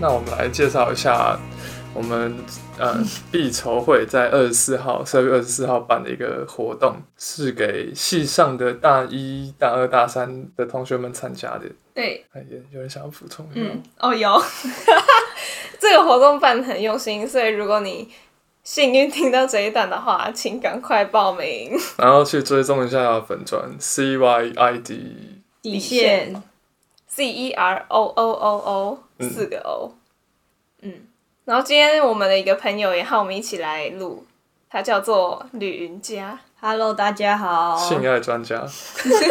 那我们来介绍一下我们呃 毕筹会在二十四号，十二月二十四号办的一个活动，是给系上的大一、大二、大三的同学们参加的。对，哎，有人想要补充？嗯，哦，有，这个活动办得很用心，所以如果你幸运听到这一段的话，请赶快报名，然后去追踪一下粉砖 C Y I D 底线 C E R O O O O。四个 O，嗯，然后今天我们的一个朋友也和我们一起来录，他叫做吕云佳，Hello，大家好，性爱专家，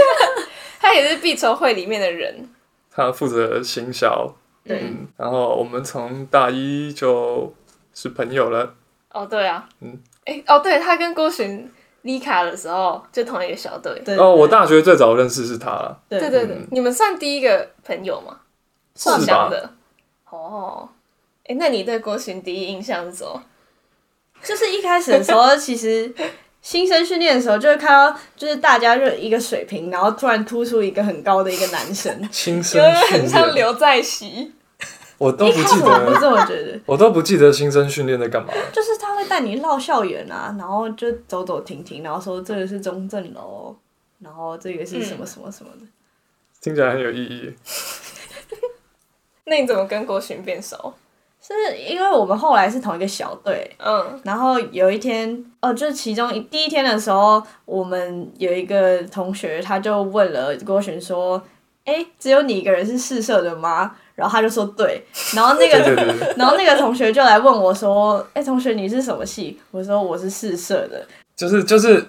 他也是必筹会里面的人，他负责行销，对。嗯，然后我们从大一就是朋友了，哦，对啊，嗯，哎，哦，对，他跟郭洵离卡的时候就同一个小队，对，哦，我大学最早认识是他了，对对对，你们算第一个朋友吗？是吧？哦，哎，那你对郭勋第一印象是什么？就是一开始的时候，其实新生训练的时候，就会看到，就是大家就一个水平，然后突然突出一个很高的一个男生，新生训练。很像刘在熙，我都不记得，我这么觉得，我都不记得新生训练在干嘛。就是他会带你绕校园啊，然后就走走停停，然后说这个是中正楼，然后这个是什么什么什么的，嗯、听起来很有意义。那你怎么跟郭洵变熟？是因为我们后来是同一个小队，嗯，然后有一天，哦，就是其中一第一天的时候，我们有一个同学，他就问了郭洵说：“哎，只有你一个人是试射的吗？”然后他就说：“对。”然后那个，对对对然后那个同学就来问我说：“哎，同学，你是什么系？”我说：“我是试射的。”就是就是，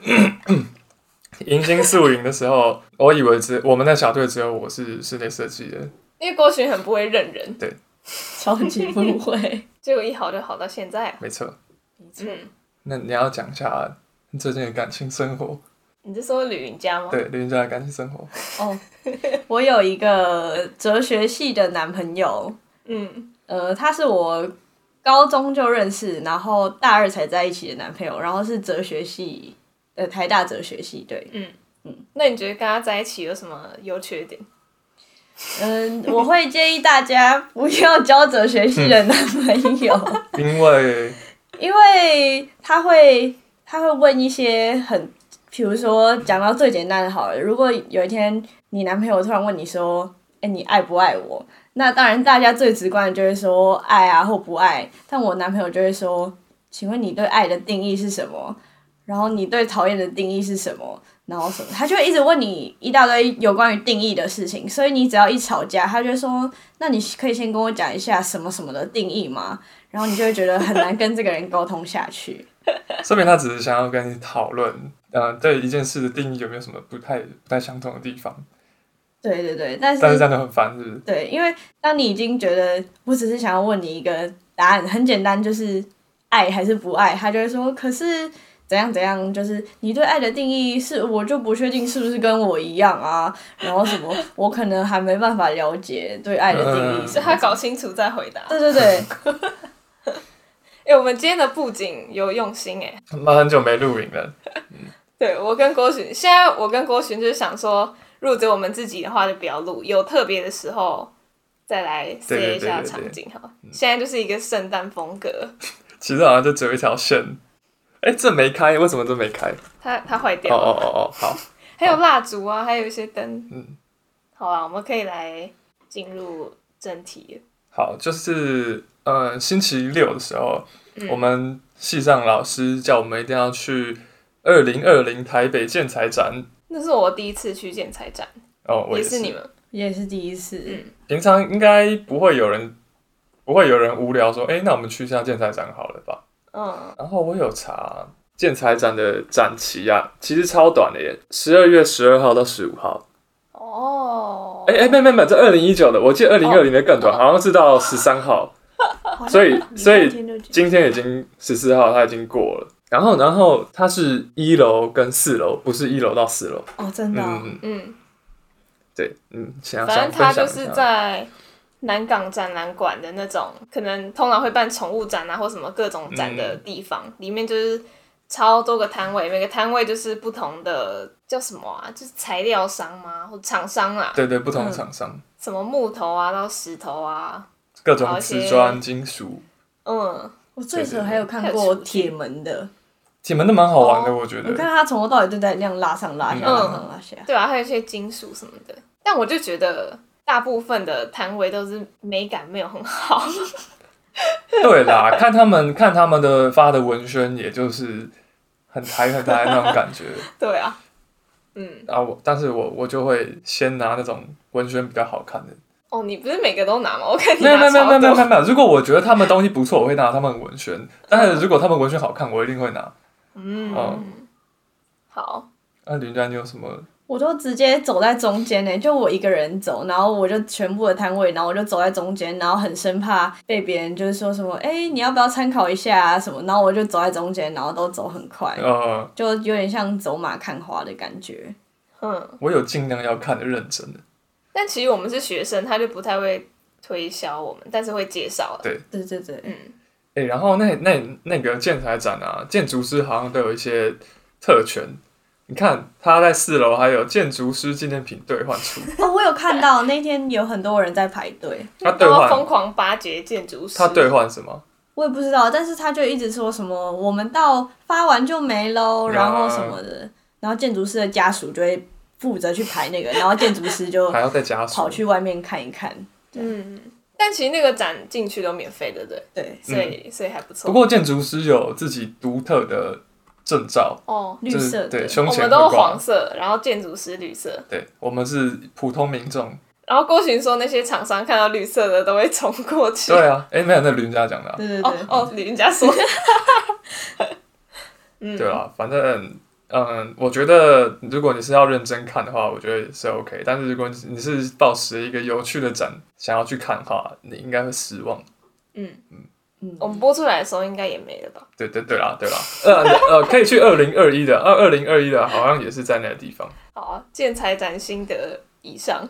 迎新宿营的时候，我以为只我们那小队只有我是室内设计的。因为郭洵很不会认人，对，超级不会，结果一好就好到现在。没错，没错。那你要讲一下你最近的感情生活？你是说吕云佳吗？对，吕云佳的感情生活。哦，我有一个哲学系的男朋友，嗯，呃，他是我高中就认识，然后大二才在一起的男朋友，然后是哲学系，呃，台大哲学系，对，嗯嗯。那你觉得跟他在一起有什么优缺点？嗯，我会建议大家不要交哲学系的男朋友，嗯、因为因为他会他会问一些很，比如说讲到最简单的好了，如果有一天你男朋友突然问你说，哎、你爱不爱我？那当然大家最直观的就会说爱啊或不爱，但我男朋友就会说，请问你对爱的定义是什么？然后你对讨厌的定义是什么？然后什么，他就会一直问你一大堆有关于定义的事情，所以你只要一吵架，他就说：“那你可以先跟我讲一下什么什么的定义吗？”然后你就会觉得很难跟这个人沟通下去。说明他只是想要跟你讨论，呃，对一件事的定义有没有什么不太不太相同的地方？对对对，但是但是真的很烦，是不是？对，因为当你已经觉得我只是想要问你一个答案，很简单，就是爱还是不爱，他就会说：“可是。”怎样怎样，就是你对爱的定义是，我就不确定是不是跟我一样啊。然后什么，我可能还没办法了解对爱的定义，是他搞清楚再回答。对对对。哎、欸，我们今天的布景有用心哎。妈，很久没录影了。对，我跟郭洵，现在我跟郭洵就是想说，如果只有我们自己的话就不要录，有特别的时候再来塞一下场景哈。现在就是一个圣诞风格。其实好像就只有一条线。哎，这没开，为什么这没开？它它坏掉了。哦哦哦哦，好。还有蜡烛啊，还有一些灯。嗯，好啊，我们可以来进入正题。好，就是呃，星期六的时候，嗯、我们系上老师叫我们一定要去二零二零台北建材展。那是我第一次去建材展。哦，我也是。也是你们，也是第一次。嗯。平常应该不会有人，不会有人无聊说，哎，那我们去一下建材展好了吧？嗯，然后我有查建材展的展期啊，其实超短的耶，十二月十二号到十五号。哦，哎哎，没没没，这二零一九的，我记得二零二零的更短，好像是到十三号。所以所以今天已经十四号，它已经过了。然后然后它是一楼跟四楼，不是一楼到四楼。哦，真的。嗯嗯，对，嗯，想反正它就是在南港展览馆的那种，可能通常会办宠物展啊，或什么各种展的地方，嗯、里面就是超多个摊位，每个摊位就是不同的叫什么啊，就是材料商吗？或厂商啊？对对，不同的厂商、嗯，什么木头啊，到石头啊，各种瓷砖、金属。嗯，我最早还有看过铁门的。铁门的蛮好玩的，我觉得。我看他从头到尾都在那样拉上拉下，拉上拉下。对啊，还有一些金属什么的。但我就觉得大部分的摊位都是美感没有很好。对啦，看他们看他们的发的文宣，也就是很台很台那种感觉。对啊，嗯。啊，我但是我我就会先拿那种文宣比较好看的。哦，你不是每个都拿吗？我看你拿超多。没有没有没有没有没有没有。如果我觉得他们东西不错，我会拿他们文宣。但是如果他们文宣好看，我一定会拿。嗯，哦、好。那林佳，你有什么？我都直接走在中间呢，就我一个人走，然后我就全部的摊位，然后我就走在中间，然后很生怕被别人就是说什么，哎、欸，你要不要参考一下啊什么？然后我就走在中间，然后都走很快，呃，就有点像走马看花的感觉。嗯，我有尽量要看的认真的。但其实我们是学生，他就不太会推销我们，但是会介绍。对，对对对，嗯。哎、欸，然后那那那个建材展啊，建筑师好像都有一些特权。你看他在四楼还有建筑师纪念品兑换处。哦，我有看到那天有很多人在排队，他兑换疯狂巴结建筑师。他兑换什么？我也不知道，但是他就一直说什么我们到发完就没喽，然后什么的，然后建筑师的家属就会负责去排那个，然后建筑师就 还要再加跑去外面看一看。嗯。但其实那个展进去都免费的，对对，所以、嗯、所以还不错。不过建筑师有自己独特的证照哦，绿色的，对，胸前我们都黄色，然后建筑师绿色。对，我们是普通民众。然后郭洵说，那些厂商看到绿色的都会冲过去。对啊，哎，没有，那吕云家讲的、啊。对对对，哦，吕云家说。嗯，对啊，反正。嗯，我觉得如果你是要认真看的话，我觉得是 OK。但是如果你是抱持一个有趣的展想要去看的话，你应该会失望。嗯嗯嗯，我们播出来的时候应该也没了吧？对对对啦对啦，呃呃，可以去二零二一的，二二零二一的，好像也是在那个地方。好啊，建材展心得以上。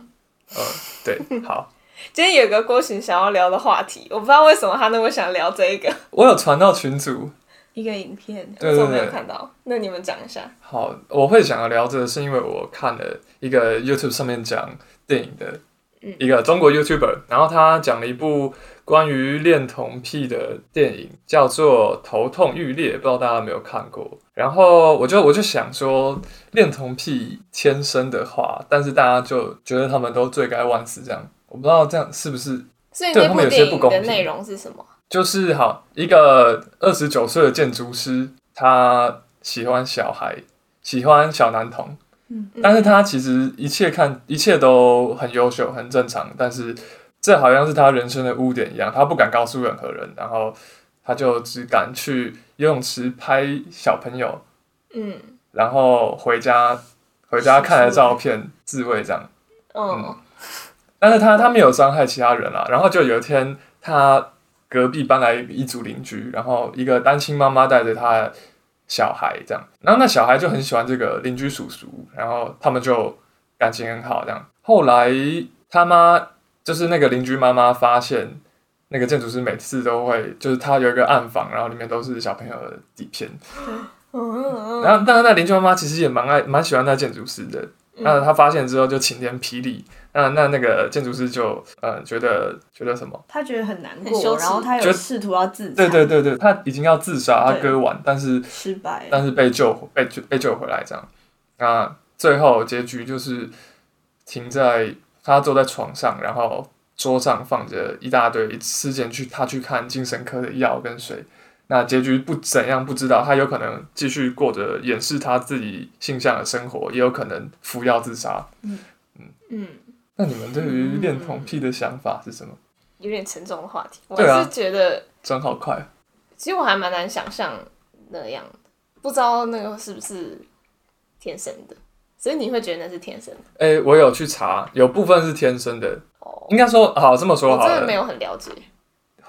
嗯，对，好。今天有个郭行想要聊的话题，我不知道为什么他那么想聊这一个。我有传到群组。一个影片，对对对，我没有看到。那你们讲一下。好，我会想要聊这个，是因为我看了一个 YouTube 上面讲电影的一个中国 YouTuber，然后他讲了一部关于恋童癖的电影，叫做《头痛欲裂》，不知道大家有没有看过。然后我就我就想说，恋童癖天生的话，但是大家就觉得他们都罪该万死，这样，我不知道这样是不是？所以那部电影的内容是什么？就是好一个二十九岁的建筑师，他喜欢小孩，喜欢小男童，嗯，但是他其实一切看一切都很优秀，很正常，但是这好像是他人生的污点一样，他不敢告诉任何人，然后他就只敢去游泳池拍小朋友，嗯，然后回家回家看了照片自慰这样，嗯，嗯，但是他他没有伤害其他人啊，然后就有一天他。隔壁搬来一组邻居，然后一个单亲妈妈带着她小孩这样，然后那小孩就很喜欢这个邻居叔叔，然后他们就感情很好这样。后来他妈就是那个邻居妈妈发现那个建筑师每次都会，就是他有一个暗房，然后里面都是小朋友的底片。然后但是那邻居妈妈其实也蛮爱蛮喜欢那建筑师的。那他发现之后就晴天霹雳，那那那个建筑师就呃觉得觉得什么？他觉得很难过，然后他有试图要自。对对对对，他已经要自杀，他割腕，但是失败，但是被救被救被救回来这样。那最后结局就是停在他坐在床上，然后桌上放着一大堆之前去他去看精神科的药跟水。那结局不怎样不知道，他有可能继续过着掩饰他自己性向的生活，也有可能服药自杀。嗯嗯嗯。那你们对于恋童癖的想法是什么？有点沉重的话题，我是觉得转好快。其实我还蛮难想象那样，不知道那个是不是天生的，所以你会觉得那是天生的？哎、欸，我有去查，有部分是天生的。哦，应该说好这么说好了，我真的没有很了解。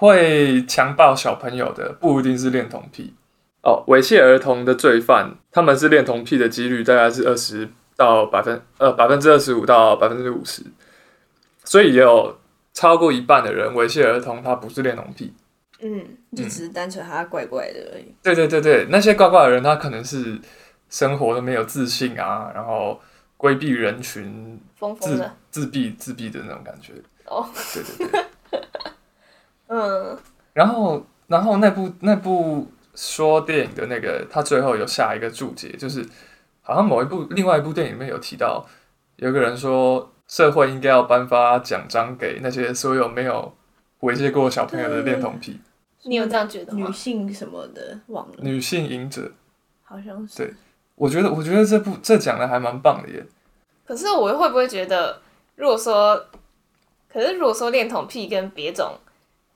会强暴小朋友的不一定是恋童癖哦，猥亵儿童的罪犯，他们是恋童癖的几率大概是二十到百分呃百分之二十五到百分之五十，所以也有超过一半的人猥亵儿童他不是恋童癖。嗯，就只是单纯他怪怪的而已。对对对对，那些怪怪的人，他可能是生活都没有自信啊，然后规避人群，疯疯的自自闭自闭的那种感觉。哦，对对对，嗯。然后，然后那部那部说电影的那个，他最后有下一个注解，就是好像某一部另外一部电影里面有提到，有个人说社会应该要颁发奖章给那些所有没有猥亵过小朋友的恋童癖。你有这样觉得吗？女性什么的忘了。女性隐者，好像是。对，我觉得，我觉得这部这讲的还蛮棒的耶。可是我会不会觉得，如果说，可是如果说恋童癖跟别种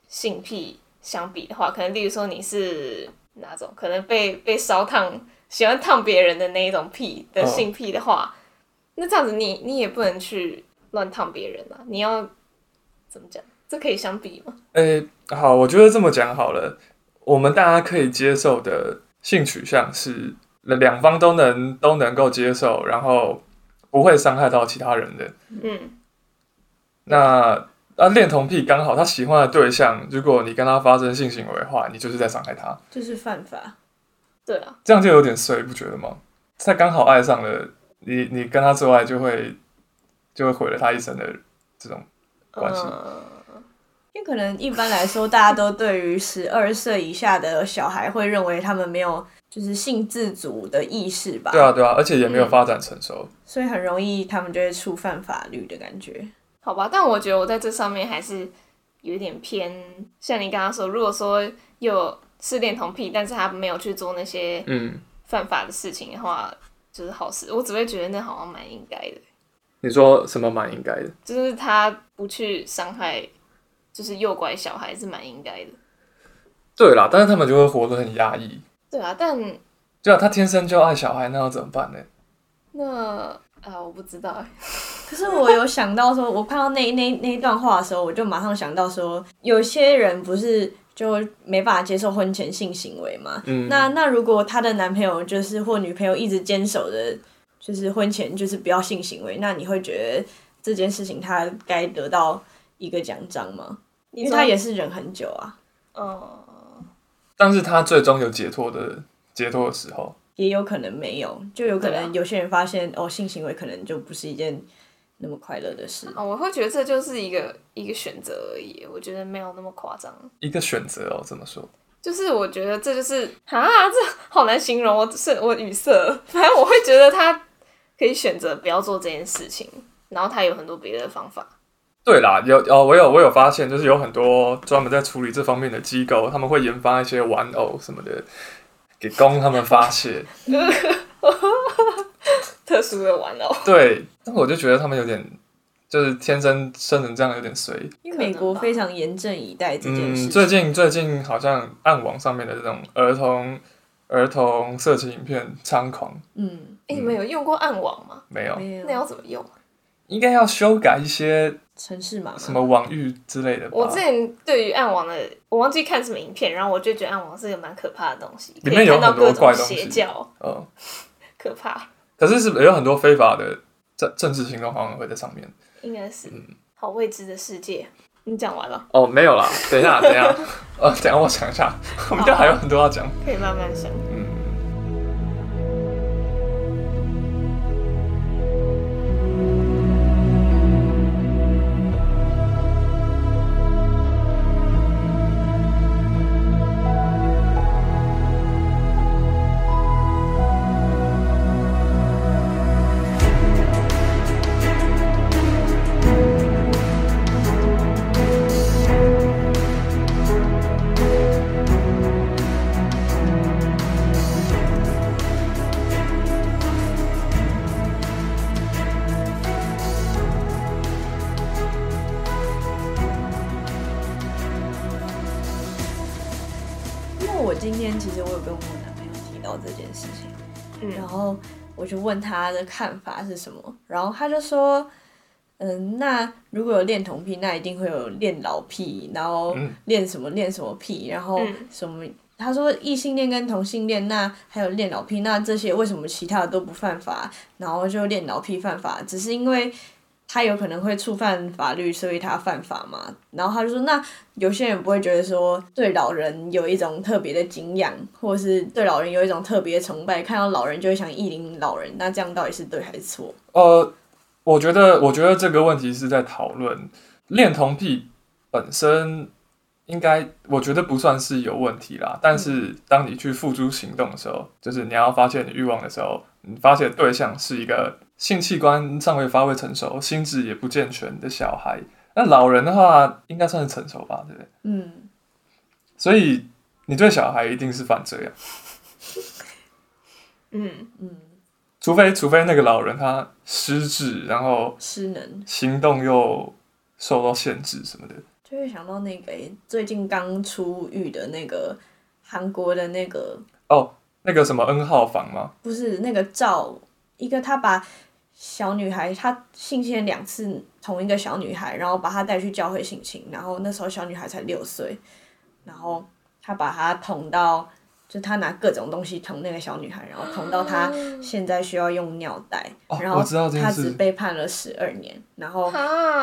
性癖相比的话，可能例如说你是哪种，可能被被烧烫，喜欢烫别人的那一种癖的性癖的话，哦、那这样子你你也不能去乱烫别人啊，你要怎么讲？这可以相比吗？诶、欸，好，我觉得这么讲好了。我们大家可以接受的性取向是两方都能都能够接受，然后不会伤害到其他人的。嗯。那啊，恋童癖刚好他喜欢的对象，如果你跟他发生性行为的话，你就是在伤害他，就是犯法。对啊，这样就有点衰，不觉得吗？他刚好爱上了你，你跟他之外就会就会毁了他一生的这种关系。嗯因为可能一般来说，大家都对于十二岁以下的小孩会认为他们没有就是性自主的意识吧？对啊，对啊，而且也没有发展成熟，嗯，所以很容易他们就会触犯法律的感觉。好吧，但我觉得我在这上面还是有一点偏，像你刚刚说，如果说有是恋童癖，但是他没有去做那些嗯犯法的事情的话，嗯、就是好事。我只会觉得那好像蛮应该的。你说什么蛮应该的？就是他不去伤害。就是诱拐小孩是蛮应该的，对啦，但是他们就会活得很压抑。对啊，但对啊，他天生就爱小孩，那要怎么办呢？那啊，我不知道。可是我有想到说，我看到那那那一段话的时候，我就马上想到说，有些人不是就没办法接受婚前性行为嘛？嗯。那那如果她的男朋友就是或女朋友一直坚守着，就是婚前就是不要性行为，那你会觉得这件事情他该得到一个奖章吗？因为他也是忍很久啊，哦、嗯，但是他最终有解脱的解脱的时候，也有可能没有，就有可能有些人发现、啊、哦，性行为可能就不是一件那么快乐的事。哦，我会觉得这就是一个一个选择而已，我觉得没有那么夸张。一个选择哦，怎么说？就是我觉得这就是啊，这好难形容，我是我语塞。反正我会觉得他可以选择不要做这件事情，然后他有很多别的方法。对啦，有哦，我有我有发现，就是有很多专门在处理这方面的机构，他们会研发一些玩偶什么的，给供他们发泄。特殊的玩偶。对，但我就觉得他们有点，就是天生生成这样有点随。因为美国非常严阵以待这件事。嗯，最近最近好像暗网上面的这种儿童儿童色情影片猖狂。嗯，哎、欸，你们有用过暗网吗？没有。那要怎么用？应该要修改一些。城市嘛什么网域之类的？我之前对于暗网的，我忘记看什么影片，然后我就觉得暗网是一个蛮可怕的东西，里面有很多怪东西，邪教，嗯，可怕。可是是不是有很多非法的政政治行动，好像会在上面？应该是，嗯，好未知的世界。你讲完了？哦，没有啦，等一下，等一下，呃，等一下我想一下，我们家还有很多要讲，可以慢慢想。问他的看法是什么，然后他就说，嗯，那如果有恋童癖，那一定会有恋老癖，然后恋什么恋什么癖，然后什么。他说异性恋跟同性恋，那还有恋老癖，那这些为什么其他的都不犯法，然后就恋老癖犯法？只是因为他有可能会触犯法律，所以他犯法嘛。然后他就说，那有些人不会觉得说对老人有一种特别的敬仰，或者是对老人有一种特别的崇拜，看到老人就会想意淫老人，那这样到底是对还是错？呃，我觉得，我觉得这个问题是在讨论恋童癖本身。应该我觉得不算是有问题啦，但是当你去付诸行动的时候，就是你要发现你欲望的时候，你发现对象是一个性器官尚未发育成熟、心智也不健全的小孩。那老人的话，应该算是成熟吧，对不对？嗯。所以你对小孩一定是犯罪啊。嗯嗯。除非除非那个老人他失智，然后失能，行动又受到限制什么的。就会想到那个最近刚出狱的那个韩国的那个哦，那个什么 N 号房吗？不是那个赵一个他把小女孩她性侵两次同一个小女孩，然后把她带去教会性侵，然后那时候小女孩才六岁，然后他把她捅到，就他拿各种东西捅那个小女孩，然后捅到她现在需要用尿袋，哦、然后她只被判了十二年，然后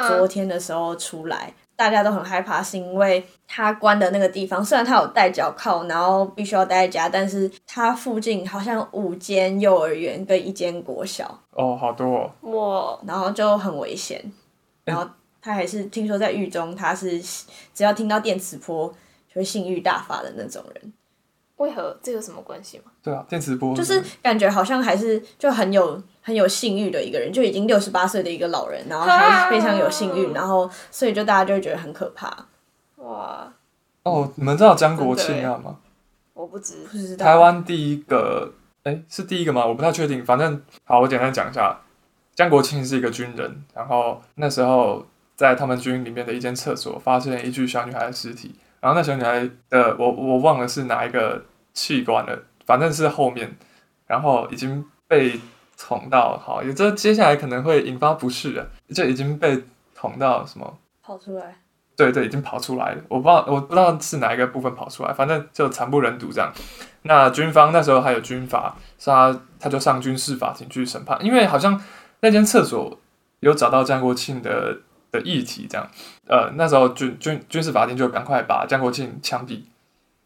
昨天的时候出来。大家都很害怕，是因为他关的那个地方，虽然他有戴脚铐，然后必须要待在家，但是他附近好像五间幼儿园跟一间国小。哦，好多哦。哇，然后就很危险。然后他还是听说在狱中，他是只要听到电磁波就会性欲大发的那种人。为何这有什么关系吗？对啊，电磁波就是感觉好像还是就很有很有性欲的一个人，就已经六十八岁的一个老人，然后还非常有性欲，然后所以就大家就会觉得很可怕。哇！哦，你们知道江国庆案吗？我不知，不知道。台湾第一个，哎，是第一个吗？我不太确定。反正好，我简单讲一下，江国庆是一个军人，然后那时候在他们军里面的一间厕所发现一具小女孩的尸体，然后那小女孩的我我忘了是哪一个。器官了，反正是后面，然后已经被捅到，好，也这接下来可能会引发不适了，就已经被捅到什么？跑出来？对对，已经跑出来了，我不知道，我不知道是哪一个部分跑出来，反正就惨不忍睹这样。那军方那时候还有军法，是他他就上军事法庭去审判，因为好像那间厕所有找到江国庆的的遗体，这样，呃，那时候军军军事法庭就赶快把江国庆枪毙。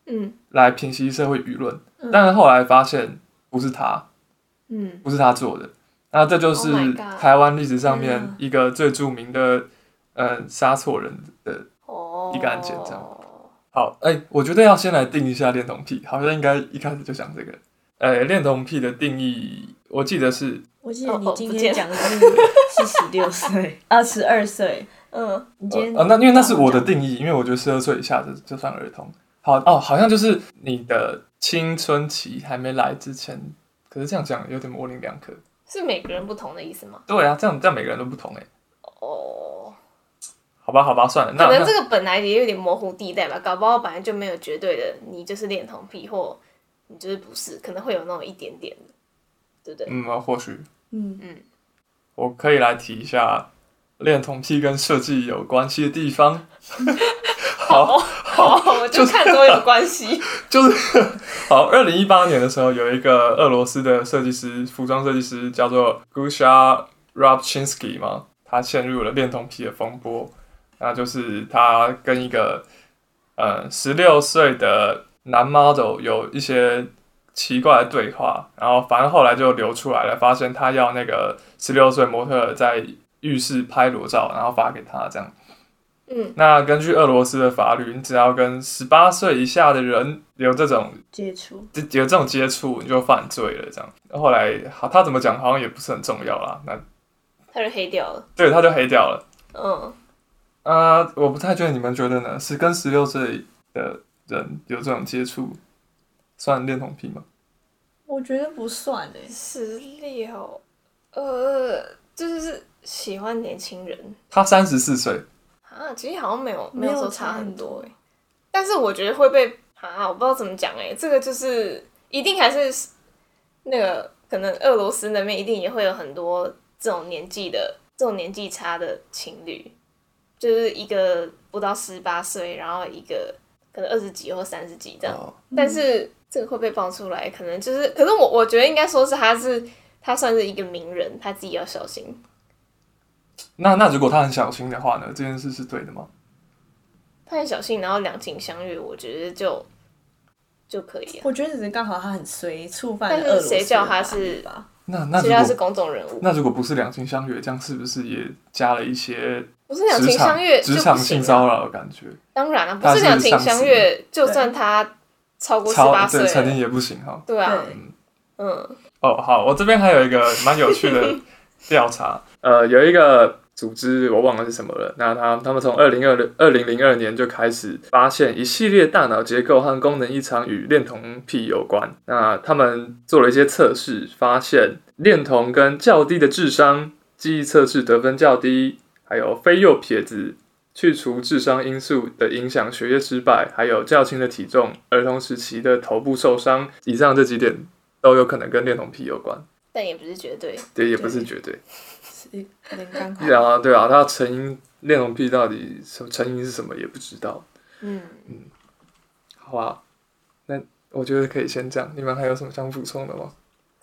嗯，来平息社会舆论，但是后来发现不是他，嗯，不是他做的，那这就是台湾历史上面一个最著名的，嗯，杀错人的一个案件，这样。好，哎、欸，我觉得要先来定一下恋童癖，好像应该一开始就讲这个。呃、欸，恋童癖的定义，我记得是，我记得你今天讲的是是十六岁，二，十二岁，嗯，你今天啊，那因为那是我的定义，因为我觉得十二岁以下就就算儿童。好哦，好像就是你的青春期还没来之前，可是这样讲有点模棱两可。是每个人不同的意思吗？对啊，这样这样每个人都不同哎。哦，好吧，好吧，算了。那可能这个本来也有点模糊地带吧，搞不好本来就没有绝对的，你就是恋童癖，或你就是不是，可能会有那种一点点的，对不对？嗯，或许。嗯嗯，我可以来提一下恋童癖跟设计有关系的地方。好。好，我就看多有关系。就是好，二零一八年的时候，有一个俄罗斯的设计师，服装设计师叫做 Gusha Rabchinsky 嘛，他陷入了恋童癖的风波。那就是他跟一个呃十六岁的男 model 有一些奇怪的对话，然后反正后来就流出来了，发现他要那个十六岁模特在浴室拍裸照，然后发给他这样。嗯，那根据俄罗斯的法律，你只要跟十八岁以下的人有这种接触，有这种接触，你就犯罪了。这样，后来好，他怎么讲好像也不是很重要啦。那他就黑掉了，对，他就黑掉了。嗯，啊、呃，我不太确定你们觉得呢？是跟十六岁的人有这种接触，算恋童癖吗？我觉得不算诶，十六，呃，就是喜欢年轻人。他三十四岁。啊，其实好像没有没有说差很多哎，但是我觉得会被啊，我不知道怎么讲哎，这个就是一一定还是那个可能俄罗斯那边一定也会有很多这种年纪的这种年纪差的情侣，就是一个不到十八岁，然后一个可能二十几或三十几这样。哦、但是这个会被爆出来，可能就是，可是我我觉得应该说是他是他算是一个名人，他自己要小心。那那如果他很小心的话呢？这件事是对的吗？他很小心，然后两情相悦，我觉得就就可以了。我觉得只是刚好他很随触犯，但是谁叫他是？那那谁叫他是公众人物？那如果不是两情相悦，这样是不是也加了一些不是两情相悦职场性骚扰的感觉？当然了，不是两情相悦，就算他超过十八岁，成年也不行哈。对啊，嗯哦好，我这边还有一个蛮有趣的 调查，呃，有一个。组织我忘了是什么了。那他他们从二零二二零零二年就开始发现一系列大脑结构和功能异常与恋童癖有关。那他们做了一些测试，发现恋童跟较低的智商、记忆测试得分较低，还有非右撇子、去除智商因素的影响学业失败，还有较轻的体重、儿童时期的头部受伤，以上这几点都有可能跟恋童癖有关。但也不是绝对，对，也不是绝对。对啊，对啊，他成因恋童癖到底什么成因是什么也不知道。嗯嗯，好啊，那我觉得可以先这样。你们还有什么想补充的吗？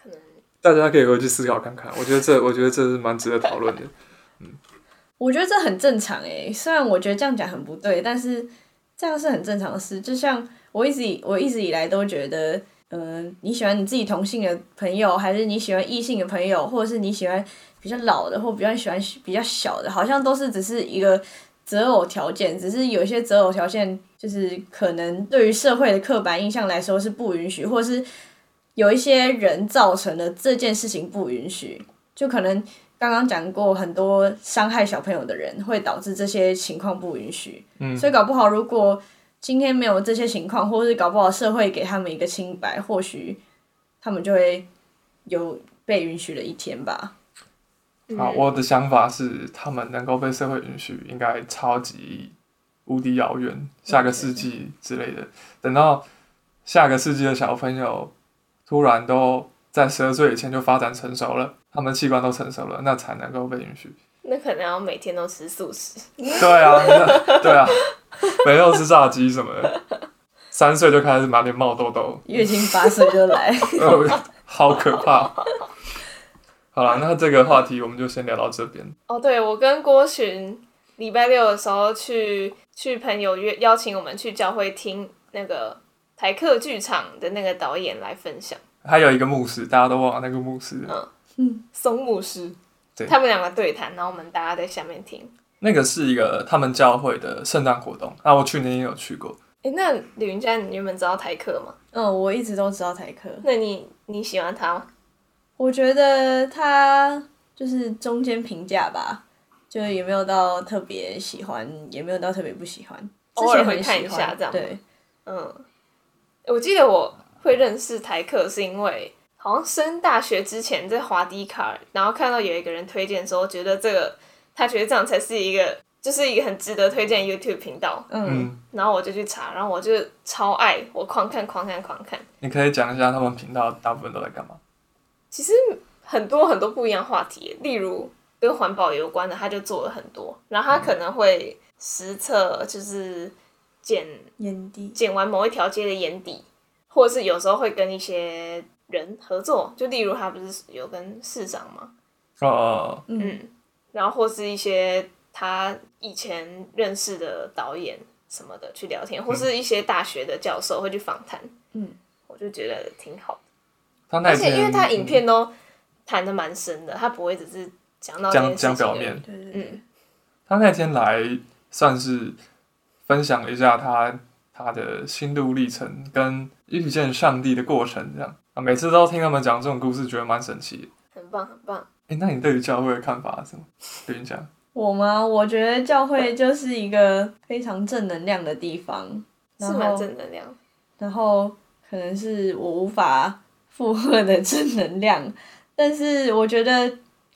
可能大家可以回去思考看看。我觉得这，我觉得这是蛮值得讨论的。嗯，我觉得这很正常诶。虽然我觉得这样讲很不对，但是这样是很正常的事。就像我一直以我一直以来都觉得，嗯、呃，你喜欢你自己同性的朋友，还是你喜欢异性的朋友，或者是你喜欢。比较老的或比较喜欢比较小的，好像都是只是一个择偶条件，只是有一些择偶条件就是可能对于社会的刻板印象来说是不允许，或是有一些人造成的这件事情不允许，就可能刚刚讲过很多伤害小朋友的人会导致这些情况不允许，嗯，所以搞不好如果今天没有这些情况，或是搞不好社会给他们一个清白，或许他们就会有被允许的一天吧。啊，我的想法是，他们能够被社会允许，应该超级无敌遥远，下个世纪之类的。等到下个世纪的小朋友突然都在十二岁以前就发展成熟了，他们器官都成熟了，那才能够被允许。那可能要每天都吃素食。对啊，对啊，每天都吃炸鸡什么的，三岁就开始满脸冒痘痘，月经八岁就来，好可怕。好了，那这个话题我们就先聊到这边。哦，对，我跟郭洵礼拜六的时候去去朋友约邀请我们去教会听那个台客剧场的那个导演来分享。还有一个牧师，大家都忘了那个牧师。嗯嗯，松牧师。对。他们两个对谈，然后我们大家在下面听。那个是一个他们教会的圣诞活动，啊，我去年也有去过。哎，那李云佳，你原本知道台客吗？嗯，我一直都知道台客。那你你喜欢他吗？我觉得他就是中间评价吧，就也没有到特别喜欢，也没有到特别不喜欢，偶尔会看一下这样。对，嗯，我记得我会认识台客是因为好像升大学之前在滑 Dcard，然后看到有一个人推荐说，觉得这个他觉得这样才是一个，就是一个很值得推荐 YouTube 频道。嗯，然后我就去查，然后我就超爱，我狂看狂看狂看。你可以讲一下他们频道大部分都在干嘛？其实很多很多不一样话题，例如跟环保有关的，他就做了很多。然后他可能会实测，就是捡眼底，捡完某一条街的眼底，或者是有时候会跟一些人合作，就例如他不是有跟市长吗？哦，嗯，然后或是一些他以前认识的导演什么的去聊天，或是一些大学的教授会去访谈。嗯，我就觉得挺好。而且因为他影片都谈的蛮深的，他不会只是讲到讲讲表面。对对对。他那天来算是分享了一下他他的心路历程跟遇见上帝的过程，这样啊，每次都听他们讲这种故事，觉得蛮神奇的。很棒，很棒。哎，那你对于教会的看法是什么？跟你讲。我吗？我觉得教会就是一个非常正能量的地方，是蛮正能量。然后可能是我无法。负荷的正能量，但是我觉得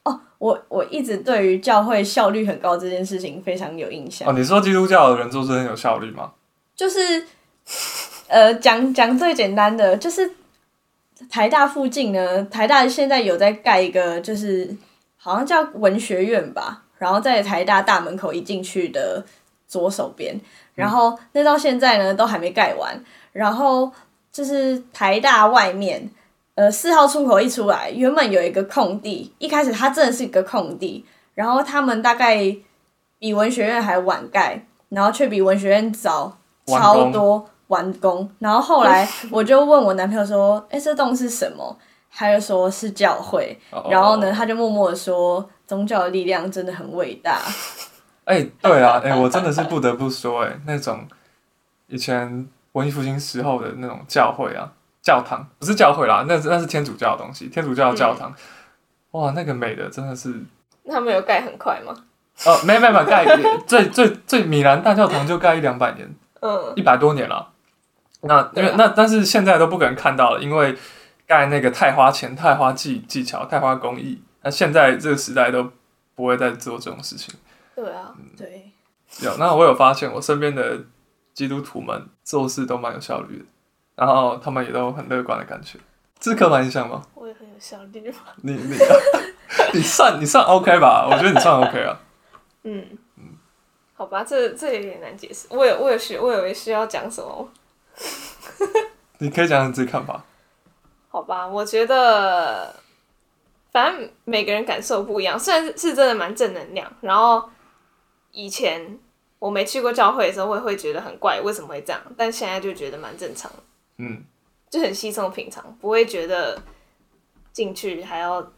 哦，我我一直对于教会效率很高这件事情非常有印象。哦，你说基督教的人做事很有效率吗？就是，呃，讲讲最简单的，就是台大附近呢，台大现在有在盖一个，就是好像叫文学院吧，然后在台大大门口一进去的左手边，然后那到现在呢都还没盖完，然后就是台大外面，呃，四号出口一出来，原本有一个空地，一开始它真的是一个空地，然后他们大概比文学院还晚盖，然后却比文学院早超多。完工，然后后来我就问我男朋友说：“哎、欸，这栋是什么？”他就说是教会。Oh. 然后呢，他就默默的说：“宗教的力量真的很伟大。”哎、欸，对啊，哎、欸，我真的是不得不说、欸，哎，那种以前文艺复兴时候的那种教会啊，教堂不是教会啦，那是那是天主教的东西，天主教的教堂，嗯、哇，那个美的真的是。那他们有盖很快吗？哦，没没没盖，最最最米兰大教堂就盖一两百年，嗯，一百多年了。那因为那但是现在都不可能看到了，因为盖那个太花钱、太花技技巧、太花工艺。那现在这个时代都不会再做这种事情。对啊，嗯、对。有，那我有发现，我身边的基督徒们做事都蛮有效率的，然后他们也都很乐观的感觉。这是刻板印象吗？我也很有效率。你你 你算你算 OK 吧？我觉得你算 OK 啊。嗯嗯，好吧，这这有点难解释。我有我有需我以为需要讲什么。你可以讲你自己看法。好吧，我觉得反正每个人感受不一样，虽然是是真的蛮正能量。然后以前我没去过教会的时候，会会觉得很怪，为什么会这样？但现在就觉得蛮正常，嗯，就很稀松平常，不会觉得进去还要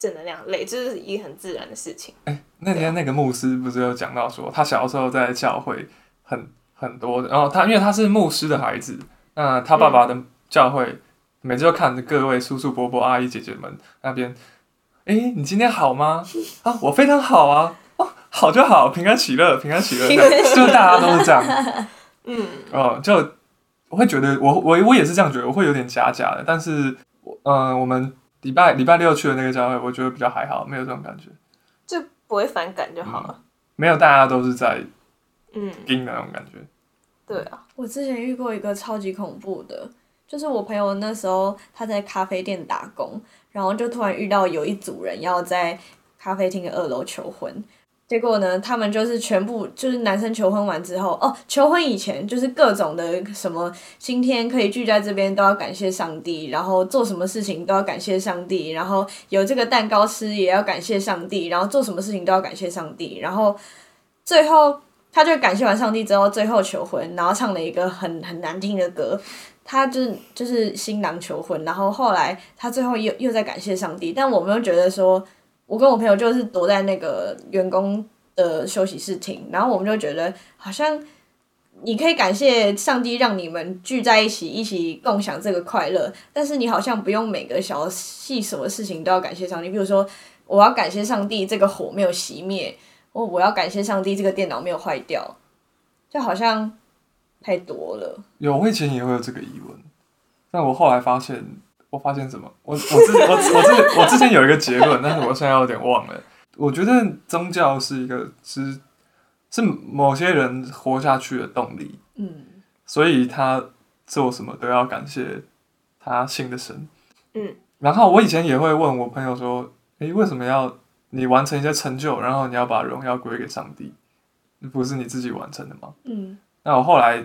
正能量累，就是一个很自然的事情。哎、欸，那天那个牧师不是有讲到说，他小时候在教会很。很多。的，然后他因为他是牧师的孩子，那他爸爸的教会、嗯、每次都看着各位叔叔伯伯、阿姨姐姐们那边，哎，你今天好吗？啊，我非常好啊，哦，好就好，平安喜乐，平安喜乐，就是大家都是这样，嗯，哦，就我会觉得我我我也是这样觉得，我会有点假假的，但是，嗯、呃，我们礼拜礼拜六去的那个教会，我觉得比较还好，没有这种感觉，就不会反感就好了，嗯、没有大家都是在。嗯，硬的那种感觉。对啊，我之前遇过一个超级恐怖的，就是我朋友那时候他在咖啡店打工，然后就突然遇到有一组人要在咖啡厅的二楼求婚，结果呢，他们就是全部就是男生求婚完之后，哦，求婚以前就是各种的什么，今天可以聚在这边都要感谢上帝，然后做什么事情都要感谢上帝，然后有这个蛋糕吃也要感谢上帝，然后做什么事情都要感谢上帝，然后最后。他就感谢完上帝之后，最后求婚，然后唱了一个很很难听的歌。他就是就是新郎求婚，然后后来他最后又又在感谢上帝。但我们又觉得说，我跟我朋友就是躲在那个员工的休息室听，然后我们就觉得好像你可以感谢上帝让你们聚在一起，一起共享这个快乐。但是你好像不用每个小细什么事情都要感谢上帝，比如说我要感谢上帝这个火没有熄灭。我我要感谢上帝，这个电脑没有坏掉，就好像太多了。有，我以前也会有这个疑问，但我后来发现，我发现什么？我我之我我之我之前有一个结论，但是我现在有点忘了。我觉得宗教是一个是是某些人活下去的动力，嗯，所以他做什么都要感谢他信的神，嗯。然后我以前也会问我朋友说，诶，为什么要？你完成一些成就，然后你要把荣耀归给上帝，不是你自己完成的吗？嗯。那我后来，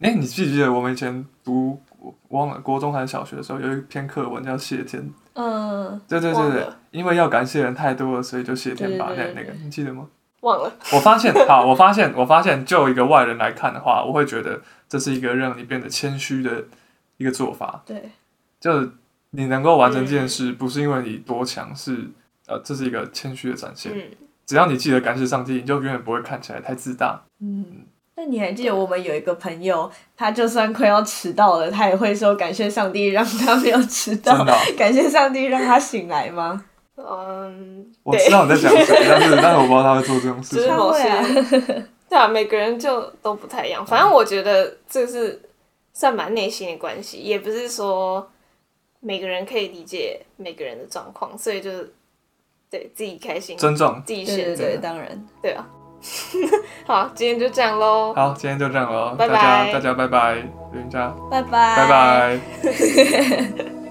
哎、欸，你记不记得我们以前读，我忘了国中还是小学的时候，有一篇课文叫谢天。嗯。对对对对，因为要感谢人太多了，所以就谢天吧。那那个你记得吗？忘了。我发现，好，我发现，我发现，就一个外人来看的话，我会觉得这是一个让你变得谦虚的一个做法。对。就你能够完成这件事，不是因为你多强，是。呃，这是一个谦虚的展现。嗯，只要你记得感谢上帝，你就永远不会看起来太自大。嗯，那你还记得我们有一个朋友，他就算快要迟到了，他也会说感谢上帝让他没有迟到？感谢上帝让他醒来吗？嗯，我知道你在讲谁，但是但是我不知道他会做这种事情。他会啊，对啊，每个人就都不太一样。反正我觉得这是算蛮内心的关系，也不是说每个人可以理解每个人的状况，所以就。对自己开心，尊重自己选择，当然，对啊。好，今天就这样喽。好，今天就这样喽。拜拜大家大家拜拜，云家，拜拜，拜拜。